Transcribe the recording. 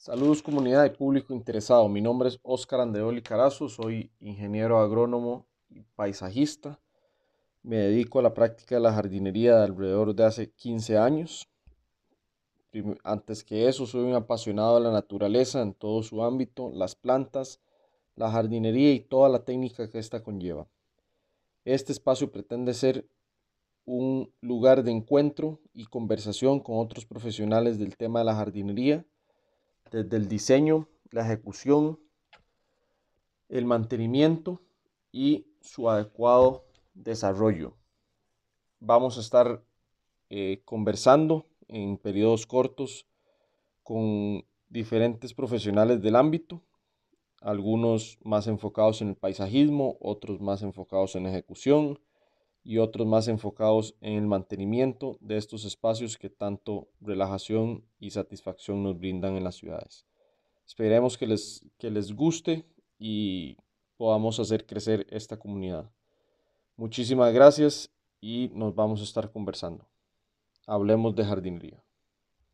Saludos comunidad y público interesado. Mi nombre es Oscar Andeoli Carazo, soy ingeniero agrónomo y paisajista. Me dedico a la práctica de la jardinería de alrededor de hace 15 años. Antes que eso, soy un apasionado de la naturaleza en todo su ámbito, las plantas, la jardinería y toda la técnica que ésta conlleva. Este espacio pretende ser un lugar de encuentro y conversación con otros profesionales del tema de la jardinería, desde el diseño, la ejecución, el mantenimiento y su adecuado desarrollo. Vamos a estar eh, conversando en periodos cortos con diferentes profesionales del ámbito, algunos más enfocados en el paisajismo, otros más enfocados en ejecución, y otros más enfocados en el mantenimiento de estos espacios que tanto relajación y satisfacción nos brindan en las ciudades. Esperemos que les, que les guste y podamos hacer crecer esta comunidad. Muchísimas gracias y nos vamos a estar conversando. Hablemos de jardinería.